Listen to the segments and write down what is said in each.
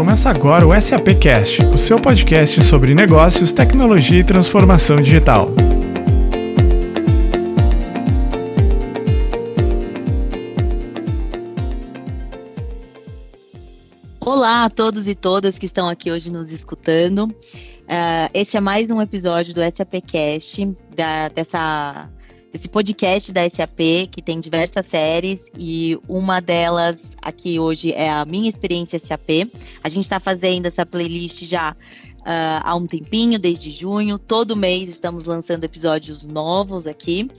Começa agora o SAP Cast, o seu podcast sobre negócios, tecnologia e transformação digital. Olá a todos e todas que estão aqui hoje nos escutando. Uh, este é mais um episódio do SAPcast, dessa, desse podcast da SAP, que tem diversas séries, e uma delas aqui hoje é a minha experiência SAP. A gente está fazendo essa playlist já uh, há um tempinho, desde junho. Todo mês estamos lançando episódios novos aqui,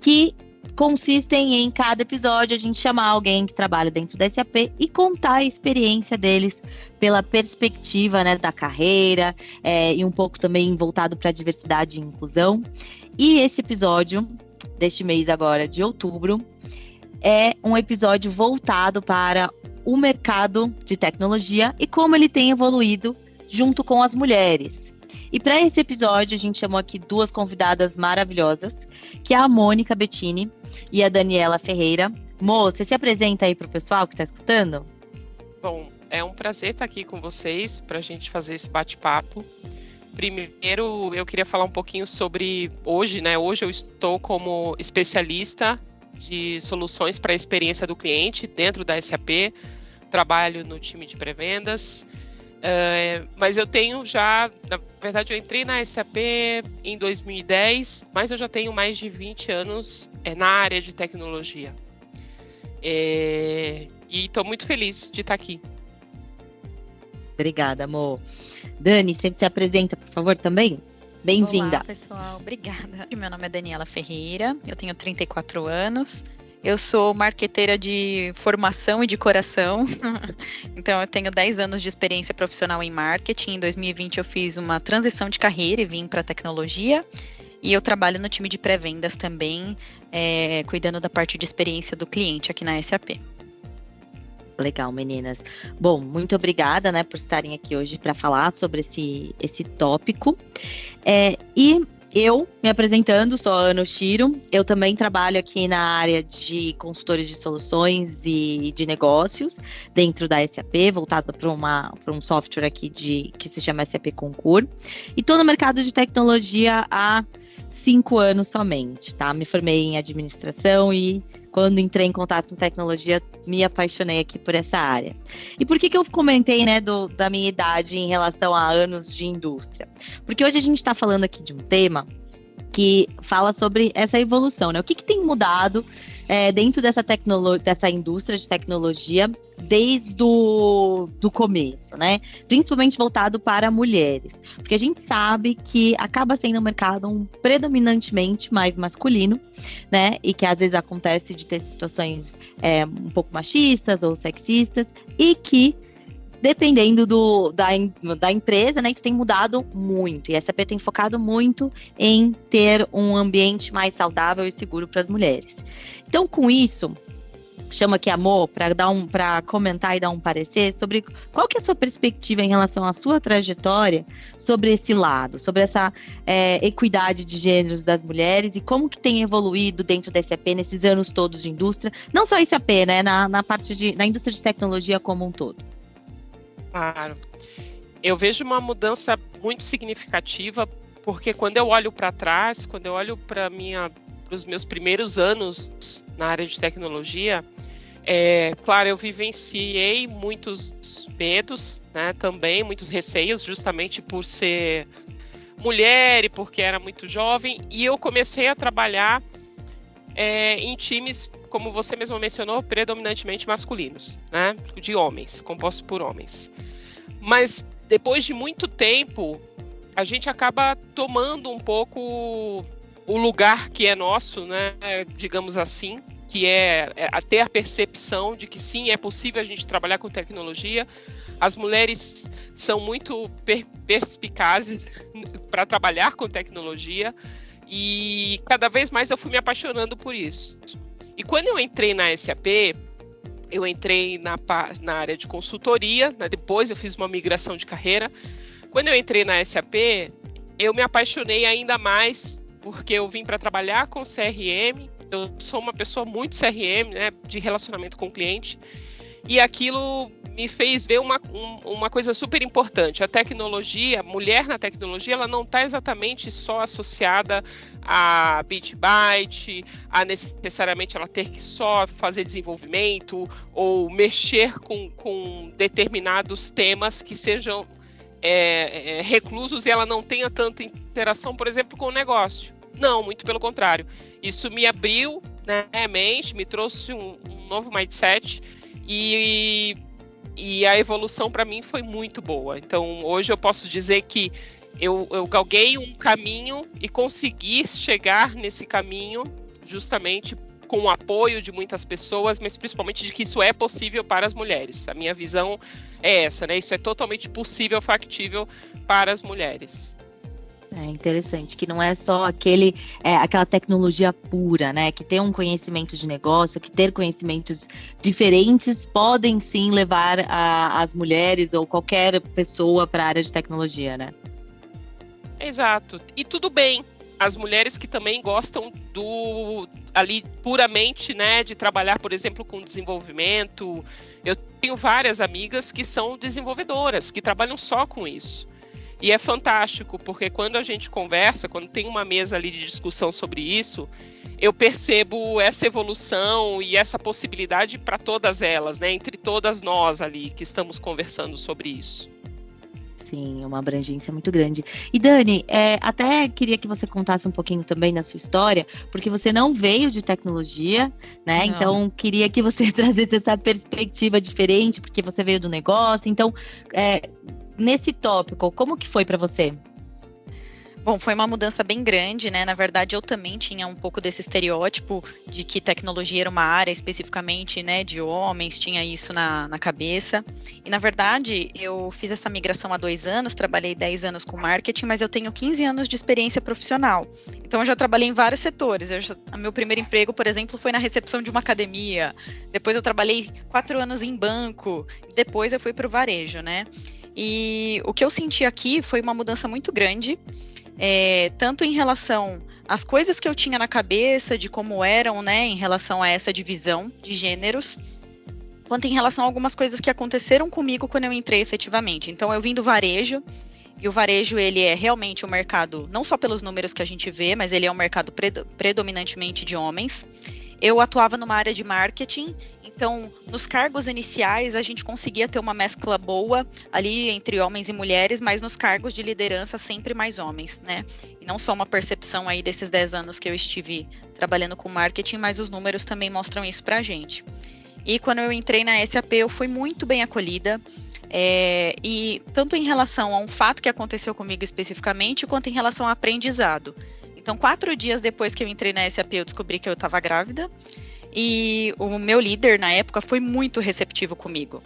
que consistem em cada episódio a gente chamar alguém que trabalha dentro da SAP e contar a experiência deles pela perspectiva né, da carreira é, e um pouco também voltado para a diversidade e inclusão. E esse episódio deste mês agora de outubro é um episódio voltado para o mercado de tecnologia e como ele tem evoluído junto com as mulheres. E para esse episódio, a gente chamou aqui duas convidadas maravilhosas, que é a Mônica Bettini e a Daniela Ferreira. Mo, você se apresenta aí para o pessoal que está escutando? Bom, é um prazer estar aqui com vocês para a gente fazer esse bate-papo. Primeiro, eu queria falar um pouquinho sobre hoje, né? Hoje eu estou como especialista de soluções para a experiência do cliente dentro da SAP. Trabalho no time de pré-vendas Uh, mas eu tenho já, na verdade, eu entrei na SAP em 2010, mas eu já tenho mais de 20 anos é, na área de tecnologia. É, e estou muito feliz de estar aqui. Obrigada, amor. Dani, você se apresenta, por favor, também? Bem-vinda. Olá, pessoal. Obrigada. Meu nome é Daniela Ferreira, eu tenho 34 anos, eu sou marqueteira de formação e de coração. então, eu tenho 10 anos de experiência profissional em marketing. Em 2020, eu fiz uma transição de carreira e vim para tecnologia. E eu trabalho no time de pré-vendas também, é, cuidando da parte de experiência do cliente aqui na SAP. Legal, meninas. Bom, muito obrigada, né, por estarem aqui hoje para falar sobre esse, esse tópico. É, e eu, me apresentando, sou a Ana Shiro. Eu também trabalho aqui na área de consultores de soluções e de negócios dentro da SAP, voltada para um software aqui de, que se chama SAP Concur. E estou no mercado de tecnologia há cinco anos somente, tá? Me formei em administração e quando entrei em contato com tecnologia, me apaixonei aqui por essa área. E por que, que eu comentei, né, do, da minha idade em relação a anos de indústria? Porque hoje a gente está falando aqui de um tema que fala sobre essa evolução, né? O que, que tem mudado é, dentro dessa, dessa indústria de tecnologia desde o do começo, né? Principalmente voltado para mulheres. Porque a gente sabe que acaba sendo um mercado um, predominantemente mais masculino, né? E que às vezes acontece de ter situações é, um pouco machistas ou sexistas, e que dependendo do, da, da empresa, né, isso tem mudado muito. E a SAP tem focado muito em ter um ambiente mais saudável e seguro para as mulheres. Então, com isso, chama aqui Amor para dar um para comentar e dar um parecer sobre qual que é a sua perspectiva em relação à sua trajetória sobre esse lado, sobre essa é, equidade de gêneros das mulheres e como que tem evoluído dentro da SAP nesses anos todos de indústria, não só SAP, né, na, na parte de na indústria de tecnologia como um todo. Claro. Eu vejo uma mudança muito significativa, porque quando eu olho para trás, quando eu olho para minha os meus primeiros anos na área de tecnologia, é, claro, eu vivenciei muitos medos, né, também, muitos receios, justamente por ser mulher e porque era muito jovem, e eu comecei a trabalhar é, em times como você mesmo mencionou, predominantemente masculinos, né? De homens, compostos por homens. Mas depois de muito tempo, a gente acaba tomando um pouco o lugar que é nosso, né? Digamos assim, que é, é ter a percepção de que sim, é possível a gente trabalhar com tecnologia. As mulheres são muito per perspicazes para trabalhar com tecnologia e cada vez mais eu fui me apaixonando por isso. E quando eu entrei na SAP, eu entrei na, na área de consultoria, né? depois eu fiz uma migração de carreira. Quando eu entrei na SAP, eu me apaixonei ainda mais porque eu vim para trabalhar com CRM. Eu sou uma pessoa muito CRM, né, de relacionamento com o cliente. E aquilo me fez ver uma, um, uma coisa super importante. A tecnologia, mulher na tecnologia, ela não está exatamente só associada a bit byte, a necessariamente ela ter que só fazer desenvolvimento ou mexer com, com determinados temas que sejam é, é, reclusos e ela não tenha tanta interação, por exemplo, com o negócio. Não, muito pelo contrário. Isso me abriu né, a mente, me trouxe um, um novo mindset e, e a evolução para mim foi muito boa. Então hoje eu posso dizer que eu, eu galguei um caminho e consegui chegar nesse caminho justamente com o apoio de muitas pessoas, mas principalmente de que isso é possível para as mulheres. A minha visão é essa, né? Isso é totalmente possível, factível para as mulheres. É interessante, que não é só aquele, é, aquela tecnologia pura, né? Que ter um conhecimento de negócio, que ter conhecimentos diferentes podem sim levar a, as mulheres ou qualquer pessoa para a área de tecnologia, né? Exato. E tudo bem. As mulheres que também gostam do ali puramente, né, de trabalhar, por exemplo, com desenvolvimento. Eu tenho várias amigas que são desenvolvedoras, que trabalham só com isso. E é fantástico, porque quando a gente conversa, quando tem uma mesa ali de discussão sobre isso, eu percebo essa evolução e essa possibilidade para todas elas, né? Entre todas nós ali que estamos conversando sobre isso. Sim, é uma abrangência muito grande. E Dani, é, até queria que você contasse um pouquinho também da sua história, porque você não veio de tecnologia, né? Não. Então, queria que você trazesse essa perspectiva diferente, porque você veio do negócio. Então, é, nesse tópico, como que foi para você? Bom, foi uma mudança bem grande, né? Na verdade, eu também tinha um pouco desse estereótipo de que tecnologia era uma área especificamente, né, de homens, tinha isso na, na cabeça. E na verdade, eu fiz essa migração há dois anos, trabalhei 10 anos com marketing, mas eu tenho 15 anos de experiência profissional. Então, eu já trabalhei em vários setores. Eu já, meu primeiro emprego, por exemplo, foi na recepção de uma academia. Depois, eu trabalhei quatro anos em banco. Depois, eu fui para o varejo, né? E o que eu senti aqui foi uma mudança muito grande, é, tanto em relação às coisas que eu tinha na cabeça, de como eram, né, em relação a essa divisão de gêneros, quanto em relação a algumas coisas que aconteceram comigo quando eu entrei efetivamente. Então, eu vim do varejo, e o varejo, ele é realmente um mercado, não só pelos números que a gente vê, mas ele é um mercado predominantemente de homens. Eu atuava numa área de marketing então, nos cargos iniciais, a gente conseguia ter uma mescla boa ali entre homens e mulheres, mas nos cargos de liderança, sempre mais homens, né? E não só uma percepção aí desses 10 anos que eu estive trabalhando com marketing, mas os números também mostram isso pra gente. E quando eu entrei na SAP, eu fui muito bem acolhida. É, e tanto em relação a um fato que aconteceu comigo especificamente, quanto em relação ao aprendizado. Então, quatro dias depois que eu entrei na SAP, eu descobri que eu estava grávida. E o meu líder na época foi muito receptivo comigo.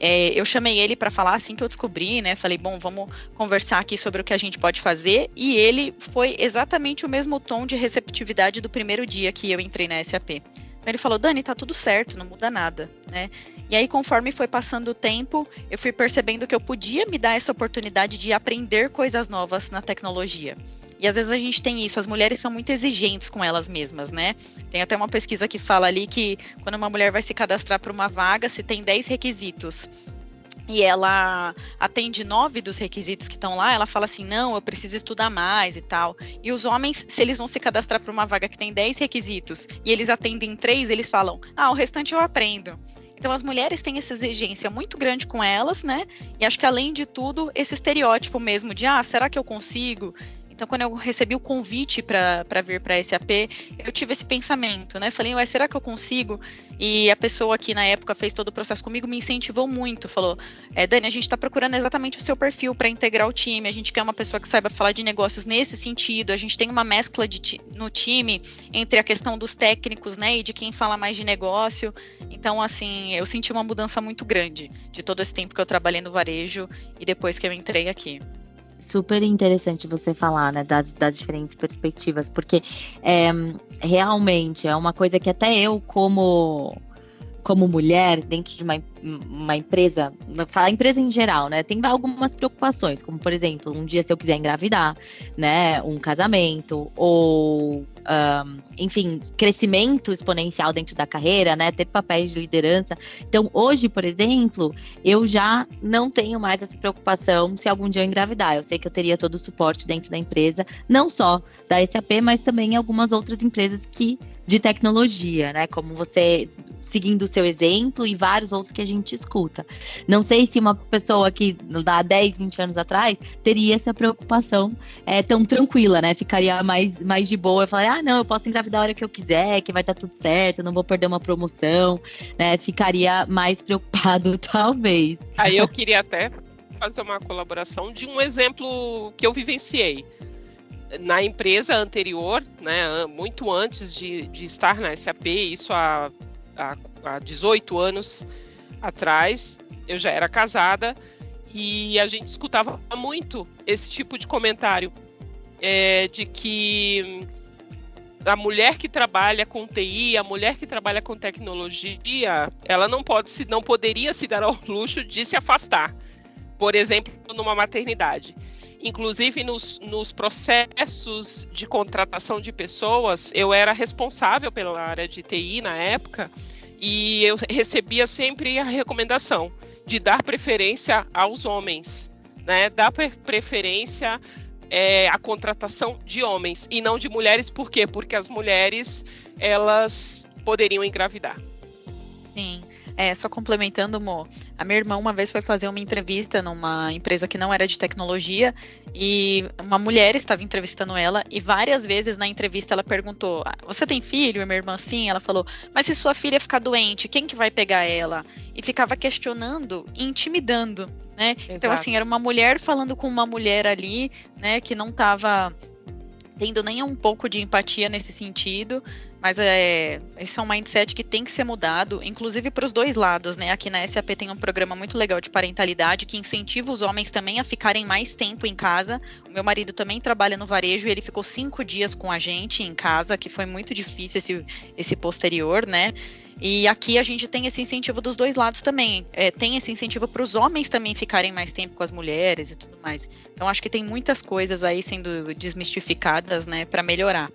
É, eu chamei ele para falar assim que eu descobri, né? Falei, bom, vamos conversar aqui sobre o que a gente pode fazer. E ele foi exatamente o mesmo tom de receptividade do primeiro dia que eu entrei na SAP. Ele falou, Dani, tá tudo certo, não muda nada, né? E aí, conforme foi passando o tempo, eu fui percebendo que eu podia me dar essa oportunidade de aprender coisas novas na tecnologia. E às vezes a gente tem isso, as mulheres são muito exigentes com elas mesmas, né? Tem até uma pesquisa que fala ali que quando uma mulher vai se cadastrar para uma vaga, se tem 10 requisitos e ela atende nove dos requisitos que estão lá, ela fala assim: não, eu preciso estudar mais e tal. E os homens, se eles vão se cadastrar para uma vaga que tem dez requisitos e eles atendem três, eles falam: ah, o restante eu aprendo. Então as mulheres têm essa exigência muito grande com elas, né? E acho que além de tudo, esse estereótipo mesmo de ah, será que eu consigo? Então, quando eu recebi o convite para vir para a SAP, eu tive esse pensamento, né? Falei, ué, será que eu consigo? E a pessoa que na época fez todo o processo comigo me incentivou muito. Falou, é, Dani, a gente está procurando exatamente o seu perfil para integrar o time. A gente quer uma pessoa que saiba falar de negócios nesse sentido. A gente tem uma mescla de, no time entre a questão dos técnicos, né, e de quem fala mais de negócio. Então, assim, eu senti uma mudança muito grande de todo esse tempo que eu trabalhei no varejo e depois que eu entrei aqui super interessante você falar, né, das, das diferentes perspectivas, porque é, realmente é uma coisa que até eu, como como mulher dentro de uma, uma empresa, falar empresa em geral, né? Tem algumas preocupações, como por exemplo, um dia se eu quiser engravidar, né? Um casamento, ou um, enfim, crescimento exponencial dentro da carreira, né? Ter papéis de liderança. Então, hoje, por exemplo, eu já não tenho mais essa preocupação se algum dia eu engravidar. Eu sei que eu teria todo o suporte dentro da empresa, não só da SAP, mas também algumas outras empresas que de tecnologia, né? Como você seguindo o seu exemplo e vários outros que a gente escuta. Não sei se uma pessoa que há 10, 20 anos atrás teria essa preocupação é, tão tranquila, né? Ficaria mais, mais de boa e falar, ah, não, eu posso engravidar a hora que eu quiser, que vai estar tudo certo, não vou perder uma promoção, né? Ficaria mais preocupado, talvez. Aí eu queria até fazer uma colaboração de um exemplo que eu vivenciei na empresa anterior, né, muito antes de, de estar na SAP, isso há, há, há 18 anos atrás, eu já era casada e a gente escutava muito esse tipo de comentário é, de que a mulher que trabalha com TI, a mulher que trabalha com tecnologia, ela não pode se não poderia se dar ao luxo de se afastar, por exemplo, numa maternidade. Inclusive, nos, nos processos de contratação de pessoas, eu era responsável pela área de TI na época e eu recebia sempre a recomendação de dar preferência aos homens, né? Dar preferência é, à contratação de homens e não de mulheres, por quê? Porque as mulheres elas poderiam engravidar. Sim. É, só complementando, Mo, a minha irmã uma vez foi fazer uma entrevista numa empresa que não era de tecnologia e uma mulher estava entrevistando ela e várias vezes na entrevista ela perguntou: ah, "Você tem filho?" E minha irmã sim, ela falou: "Mas se sua filha ficar doente, quem que vai pegar ela?" E ficava questionando e intimidando, né? Exato. Então assim, era uma mulher falando com uma mulher ali, né, que não estava tendo nem um pouco de empatia nesse sentido, mas é, esse é um mindset que tem que ser mudado, inclusive para os dois lados, né? Aqui na SAP tem um programa muito legal de parentalidade que incentiva os homens também a ficarem mais tempo em casa. O meu marido também trabalha no varejo e ele ficou cinco dias com a gente em casa, que foi muito difícil esse, esse posterior, né? E aqui a gente tem esse incentivo dos dois lados também. É, tem esse incentivo para os homens também ficarem mais tempo com as mulheres e tudo mais. Então acho que tem muitas coisas aí sendo desmistificadas, né, para melhorar.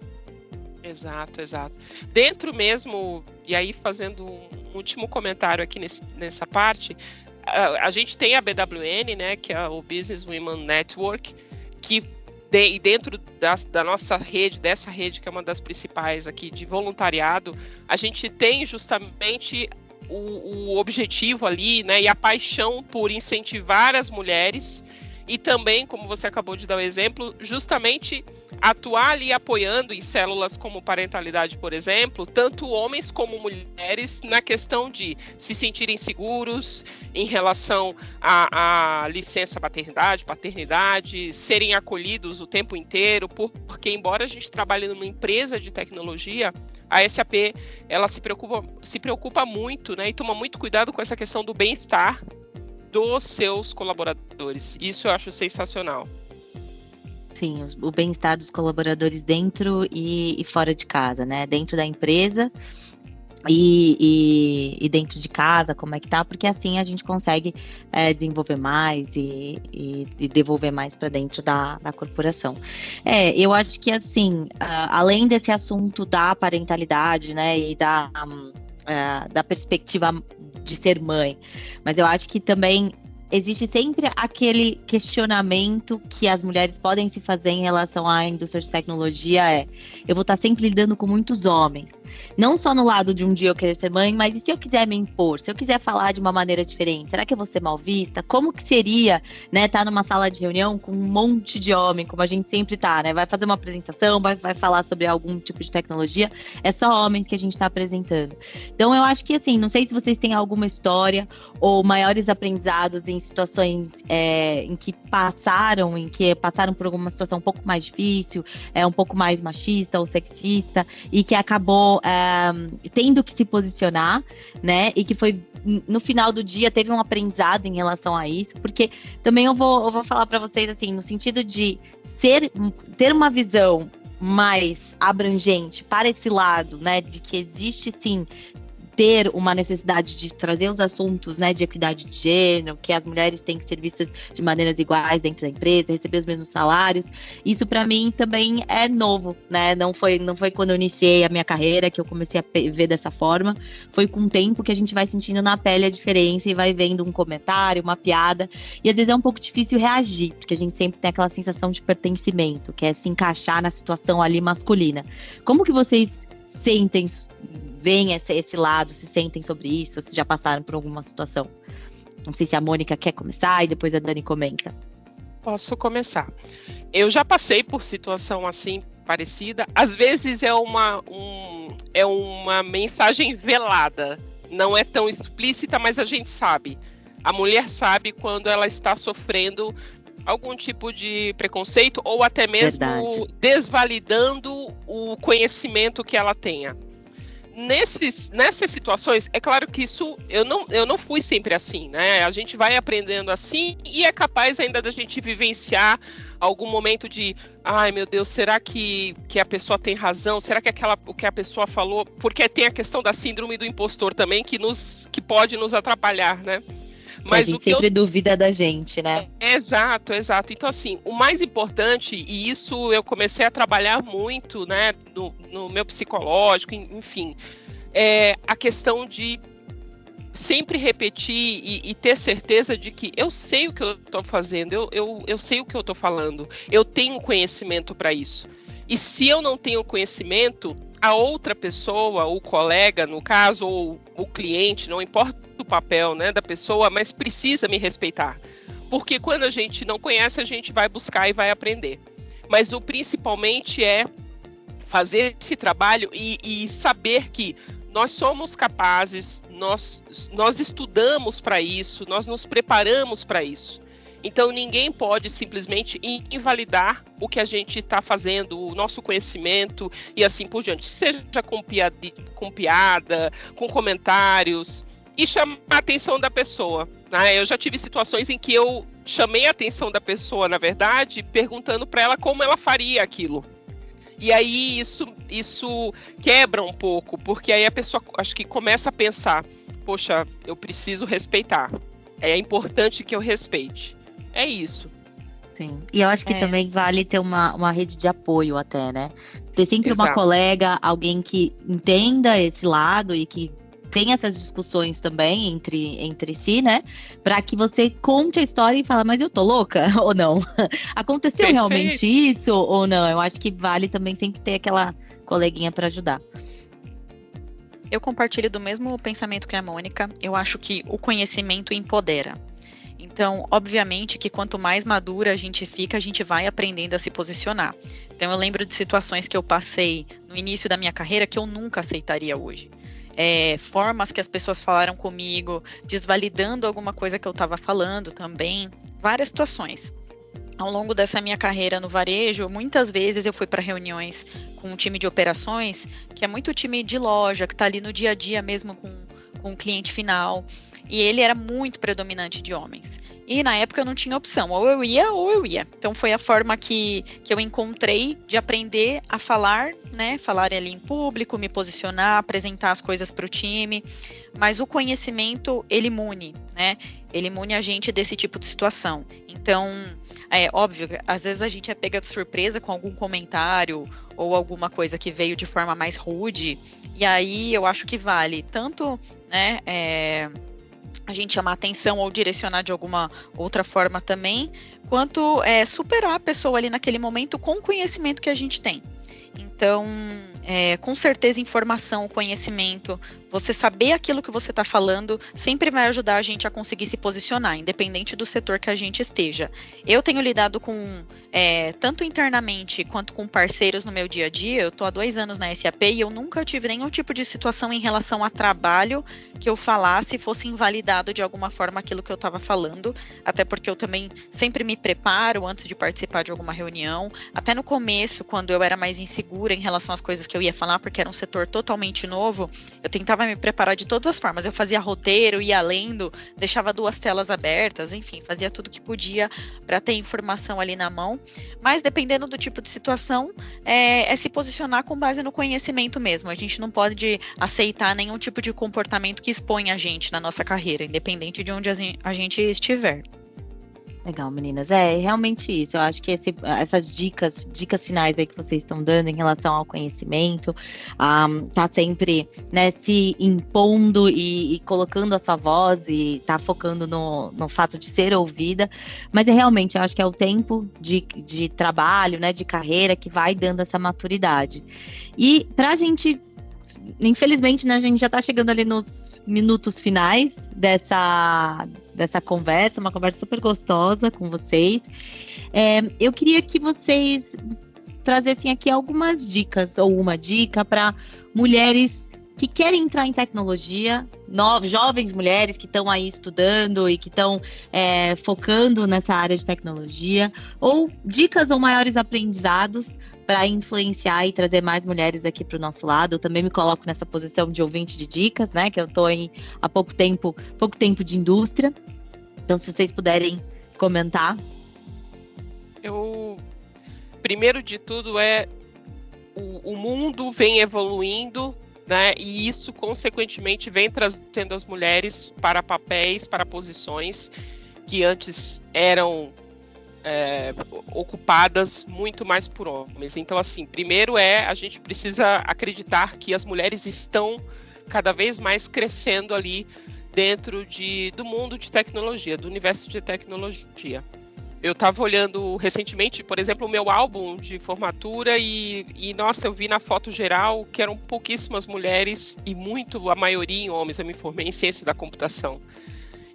Exato, exato. Dentro mesmo, e aí fazendo um último comentário aqui nesse, nessa parte, a, a, gente tem a BWN, né, que é o Business Women Network, que de, dentro da, da, nossa rede, dessa rede que é uma das principais aqui de voluntariado, a gente tem justamente o, o objetivo ali, né, e a paixão por incentivar as mulheres e também, como você acabou de dar o exemplo, justamente atuar ali apoiando em células como parentalidade, por exemplo, tanto homens como mulheres na questão de se sentirem seguros em relação à, licença maternidade, paternidade, serem acolhidos o tempo inteiro, porque embora a gente trabalhe numa empresa de tecnologia, a SAP ela se preocupa, se preocupa muito, né, e toma muito cuidado com essa questão do bem-estar dos seus colaboradores. Isso eu acho sensacional. Sim, o bem-estar dos colaboradores dentro e, e, fora de casa, né? Dentro da empresa e, e, e, dentro de casa, como é que tá? Porque assim a gente consegue é, desenvolver mais e, devolver mais para dentro da, da corporação. É, eu acho que assim, além desse assunto da parentalidade, né, e da um, uh, da perspectiva de ser mãe. Mas eu acho que também existe sempre aquele questionamento que as mulheres podem se fazer em relação à indústria de tecnologia é eu vou estar sempre lidando com muitos homens. Não só no lado de um dia eu querer ser mãe, mas e se eu quiser me impor? Se eu quiser falar de uma maneira diferente, será que eu vou ser mal vista? Como que seria, né, estar numa sala de reunião com um monte de homem, como a gente sempre tá, né? Vai fazer uma apresentação, vai, vai falar sobre algum tipo de tecnologia, é só homens que a gente está apresentando. Então eu acho que assim, não sei se vocês têm alguma história ou maiores aprendizados em situações é, em que passaram, em que passaram por alguma situação um pouco mais difícil, é um pouco mais machista ou sexista, e que acabou é, tendo que se posicionar, né? E que foi no final do dia teve um aprendizado em relação a isso, porque também eu vou, eu vou falar para vocês assim, no sentido de ser ter uma visão mais abrangente para esse lado, né, de que existe sim ter uma necessidade de trazer os assuntos, né, de equidade de gênero, que as mulheres têm que ser vistas de maneiras iguais dentro da empresa, receber os mesmos salários. Isso para mim também é novo, né? Não foi não foi quando eu iniciei a minha carreira que eu comecei a ver dessa forma, foi com o tempo que a gente vai sentindo na pele a diferença e vai vendo um comentário, uma piada, e às vezes é um pouco difícil reagir, porque a gente sempre tem aquela sensação de pertencimento, que é se encaixar na situação ali masculina. Como que vocês sentem veem esse, esse lado, se sentem sobre isso, se já passaram por alguma situação. Não sei se a Mônica quer começar e depois a Dani comenta. Posso começar. Eu já passei por situação assim parecida. Às vezes é uma, um, é uma mensagem velada. Não é tão explícita, mas a gente sabe. A mulher sabe quando ela está sofrendo algum tipo de preconceito ou até mesmo Verdade. desvalidando o conhecimento que ela tenha nesses, nessas situações, é claro que isso eu não, eu não fui sempre assim, né? A gente vai aprendendo assim e é capaz ainda da gente vivenciar algum momento de, ai meu Deus, será que, que a pessoa tem razão? Será que aquela o que a pessoa falou? Porque tem a questão da síndrome do impostor também que nos que pode nos atrapalhar, né? Mas a gente sempre eu... duvida da gente, né? Exato, exato. Então, assim, o mais importante, e isso eu comecei a trabalhar muito, né, no, no meu psicológico, enfim, é a questão de sempre repetir e, e, ter certeza de que eu sei o que eu estou fazendo, eu, eu, eu sei o que eu estou falando, eu tenho conhecimento para isso. E se eu não tenho conhecimento, a outra pessoa, o colega, no caso, ou o cliente, não importa o papel né, da pessoa, mas precisa me respeitar. Porque quando a gente não conhece, a gente vai buscar e vai aprender. Mas o principalmente é fazer esse trabalho e, e saber que nós somos capazes, nós, nós estudamos para isso, nós nos preparamos para isso. Então ninguém pode simplesmente invalidar o que a gente está fazendo, o nosso conhecimento e assim por diante. Seja com, piada, com piada, com comentários, e chamar a atenção da pessoa. Né? Eu já tive situações em que eu chamei a atenção da pessoa, na verdade, perguntando para ela como ela faria aquilo. E aí isso, isso quebra um pouco, porque aí a pessoa acho que começa a pensar: poxa, eu preciso respeitar. É importante que eu respeite. É isso. Sim. E eu acho que é. também vale ter uma, uma rede de apoio até, né? Ter sempre Exato. uma colega, alguém que entenda esse lado e que tem essas discussões também entre, entre si, né? Para que você conte a história e fala, mas eu tô louca ou não? Aconteceu Perfeito. realmente isso ou não? Eu acho que vale também sempre ter aquela coleguinha para ajudar. Eu compartilho do mesmo pensamento que a Mônica. Eu acho que o conhecimento empodera. Então, obviamente que quanto mais madura a gente fica, a gente vai aprendendo a se posicionar. Então, eu lembro de situações que eu passei no início da minha carreira que eu nunca aceitaria hoje. É, formas que as pessoas falaram comigo, desvalidando alguma coisa que eu estava falando também, várias situações. Ao longo dessa minha carreira no varejo, muitas vezes eu fui para reuniões com um time de operações, que é muito time de loja, que está ali no dia a dia mesmo com, com o cliente final e ele era muito predominante de homens. E na época eu não tinha opção, ou eu ia ou eu ia. Então foi a forma que, que eu encontrei de aprender a falar, né? Falar ali em público, me posicionar, apresentar as coisas para o time. Mas o conhecimento, ele imune, né? Ele imune a gente desse tipo de situação. Então, é óbvio, às vezes a gente é pega de surpresa com algum comentário ou alguma coisa que veio de forma mais rude. E aí eu acho que vale tanto, né? É, a gente chamar atenção ou direcionar de alguma outra forma também, quanto é, superar a pessoa ali naquele momento com o conhecimento que a gente tem. Então, é, com certeza, informação, conhecimento, você saber aquilo que você está falando, sempre vai ajudar a gente a conseguir se posicionar, independente do setor que a gente esteja. Eu tenho lidado com, é, tanto internamente quanto com parceiros no meu dia a dia, eu estou há dois anos na SAP e eu nunca tive nenhum tipo de situação em relação a trabalho que eu falasse fosse invalidado de alguma forma aquilo que eu estava falando, até porque eu também sempre me preparo antes de participar de alguma reunião, até no começo, quando eu era mais insegura em relação às coisas que que eu ia falar, porque era um setor totalmente novo, eu tentava me preparar de todas as formas. Eu fazia roteiro, ia lendo, deixava duas telas abertas, enfim, fazia tudo que podia para ter informação ali na mão. Mas dependendo do tipo de situação, é, é se posicionar com base no conhecimento mesmo. A gente não pode aceitar nenhum tipo de comportamento que expõe a gente na nossa carreira, independente de onde a gente estiver. Legal, meninas. É realmente isso. Eu acho que esse, essas dicas, dicas finais aí que vocês estão dando em relação ao conhecimento, um, tá sempre né, se impondo e, e, colocando a sua voz e tá focando no, no fato de ser ouvida. Mas é realmente, eu acho que é o tempo de, de trabalho, né, de carreira que vai dando essa maturidade. E para a gente infelizmente, né, a gente já está chegando ali nos minutos finais dessa, dessa conversa, uma conversa super gostosa com vocês. É, eu queria que vocês trazessem aqui algumas dicas, ou uma dica para mulheres que querem entrar em tecnologia, novos, jovens mulheres que estão aí estudando e que estão é, focando nessa área de tecnologia, ou dicas ou maiores aprendizados para influenciar e trazer mais mulheres aqui para o nosso lado. Eu também me coloco nessa posição de ouvinte de dicas, né? Que eu estou há pouco tempo, pouco tempo de indústria. Então, se vocês puderem comentar. Eu primeiro de tudo é o, o mundo vem evoluindo, né? E isso consequentemente vem trazendo as mulheres para papéis, para posições que antes eram é, ocupadas muito mais por homens. Então, assim, primeiro é a gente precisa acreditar que as mulheres estão cada vez mais crescendo ali dentro de, do mundo de tecnologia, do universo de tecnologia. Eu estava olhando recentemente, por exemplo, o meu álbum de formatura e, e, nossa, eu vi na foto geral que eram pouquíssimas mulheres e muito, a maioria em homens. Eu me formei em ciência da computação.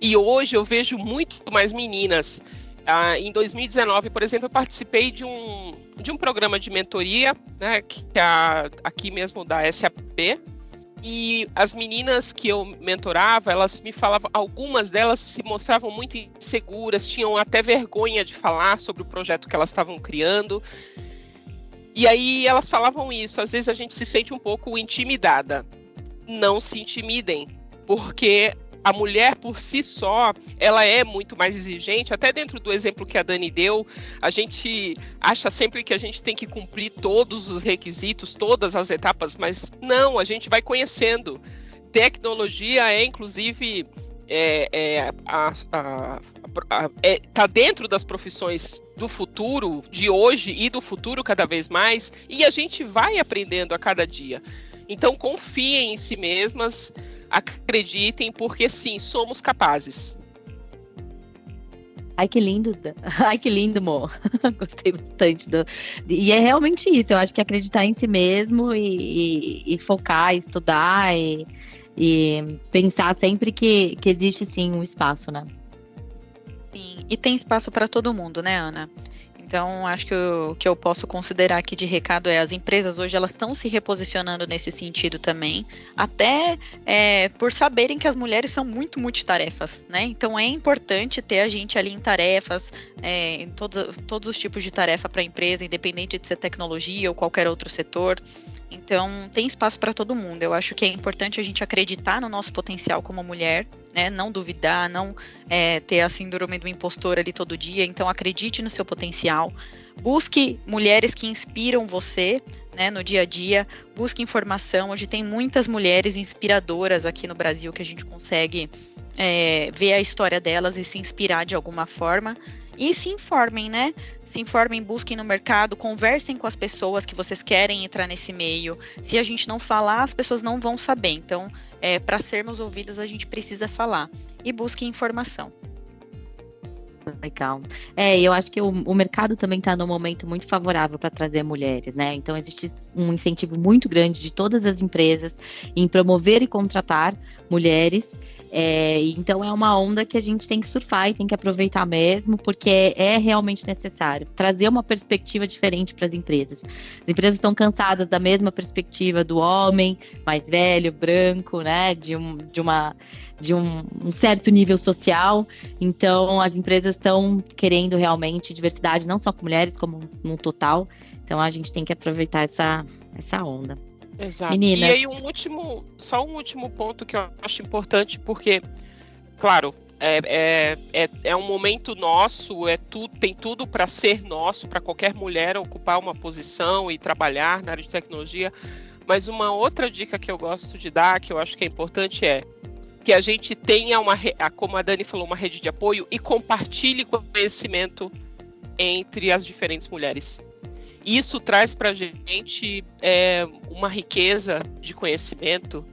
E hoje eu vejo muito mais meninas ah, em 2019, por exemplo, eu participei de um, de um programa de mentoria, né, que é aqui mesmo da SAP, e as meninas que eu mentorava, elas me falavam, algumas delas se mostravam muito inseguras, tinham até vergonha de falar sobre o projeto que elas estavam criando. E aí elas falavam isso, às vezes a gente se sente um pouco intimidada. Não se intimidem, porque a mulher por si só, ela é muito mais exigente, até dentro do exemplo que a Dani deu, a gente acha sempre que a gente tem que cumprir todos os requisitos, todas as etapas, mas não, a gente vai conhecendo. Tecnologia é, inclusive, é, é, a, a, a, é, tá dentro das profissões do futuro, de hoje e do futuro cada vez mais, e a gente vai aprendendo a cada dia. Então confiem em si mesmas, acreditem, porque sim, somos capazes. Ai, que lindo. Ai, que lindo, amor. Gostei bastante. Do... E é realmente isso. Eu acho que acreditar em si mesmo e, e, e focar, estudar e, e, pensar sempre que, que existe sim um espaço, né? Sim, e tem espaço para todo mundo, né, Ana? Então, acho que o que eu posso considerar aqui de recado é as empresas hoje elas estão se reposicionando nesse sentido também, até é, por saberem que as mulheres são muito multitarefas, né? Então é importante ter a gente ali em tarefas, é, em todos, todos os tipos de tarefa para a empresa, independente de ser tecnologia ou qualquer outro setor. Então, tem espaço para todo mundo. Eu acho que é importante a gente acreditar no nosso potencial como mulher, né? Não duvidar, não é, ter a síndrome do impostor ali todo dia. Então, acredite no seu potencial. Busque mulheres que inspiram você, né, no dia a dia. Busque informação. Hoje tem muitas mulheres inspiradoras aqui no Brasil que a gente consegue é, ver a história delas e se inspirar de alguma forma. E se informem, né? Se informem, busquem no mercado, conversem com as pessoas que vocês querem entrar nesse meio. Se a gente não falar, as pessoas não vão saber. Então, é, para sermos ouvidos, a gente precisa falar. E busquem informação. Legal. É, eu acho que o, o mercado também está num momento muito favorável para trazer mulheres, né? Então existe um incentivo muito grande de todas as empresas em promover e contratar mulheres é, então é uma onda que a gente tem que surfar e tem que aproveitar mesmo, porque é, é realmente necessário trazer uma perspectiva diferente para as empresas. As empresas estão cansadas da mesma perspectiva do homem mais velho, branco, né? De, um, de, uma, de um, um certo nível social. Então as empresas estão querendo realmente diversidade, não só com mulheres, como no total. Então a gente tem que aproveitar essa, essa onda. Exato. E aí um último, só um último ponto que eu acho importante, porque, claro, é, é, é, é um momento nosso, é tudo, tem tudo para ser nosso, para qualquer mulher ocupar uma posição e trabalhar na área de tecnologia. Mas uma outra dica que eu gosto de dar, que eu acho que é importante, é que a gente tenha uma, como a Dani falou, uma rede de apoio e compartilhe conhecimento entre as diferentes mulheres. Isso traz para a gente é, uma riqueza de conhecimento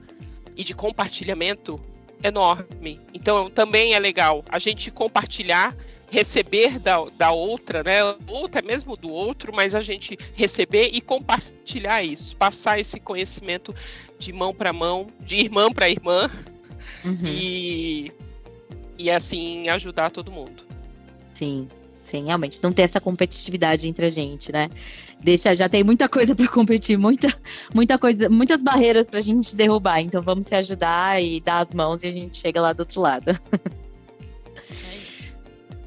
e de compartilhamento enorme. Então também é legal a gente compartilhar, receber da, da outra, né? Outra é mesmo do outro, mas a gente receber e compartilhar isso, passar esse conhecimento de mão para mão, de irmã para irmã, uhum. e, e assim ajudar todo mundo. Sim, sim, realmente não ter essa competitividade entre a gente, né? Deixa, já tem muita coisa para competir, muita, muita coisa, muitas barreiras para a gente derrubar. Então vamos se ajudar e dar as mãos e a gente chega lá do outro lado. É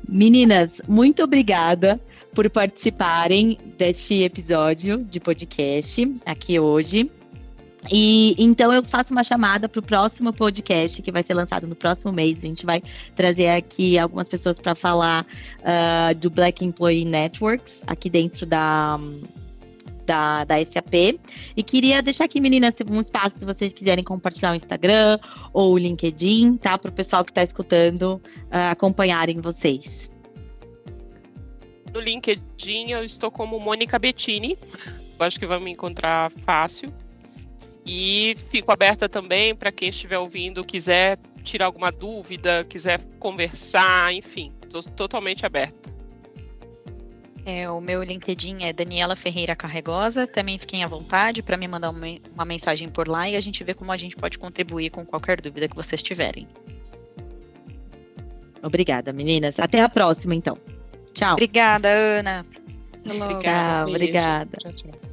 Meninas, muito obrigada por participarem deste episódio de podcast aqui hoje. E então eu faço uma chamada para o próximo podcast que vai ser lançado no próximo mês. A gente vai trazer aqui algumas pessoas para falar uh, do Black Employee Networks aqui dentro da, da, da SAP. E queria deixar aqui, meninas, um espaço se vocês quiserem compartilhar o Instagram ou o LinkedIn, tá? Para o pessoal que está escutando uh, acompanharem vocês. No LinkedIn eu estou como Mônica Bettini. Acho que vai me encontrar fácil. E fico aberta também para quem estiver ouvindo, quiser tirar alguma dúvida, quiser conversar, enfim, estou totalmente aberta. É, o meu LinkedIn é Daniela Ferreira Carregosa. Também fiquem à vontade para me mandar uma, uma mensagem por lá e a gente vê como a gente pode contribuir com qualquer dúvida que vocês tiverem. Obrigada, meninas. Até a próxima, então. Tchau. Obrigada, Ana. Tchau, obrigada. Tchau, tchau.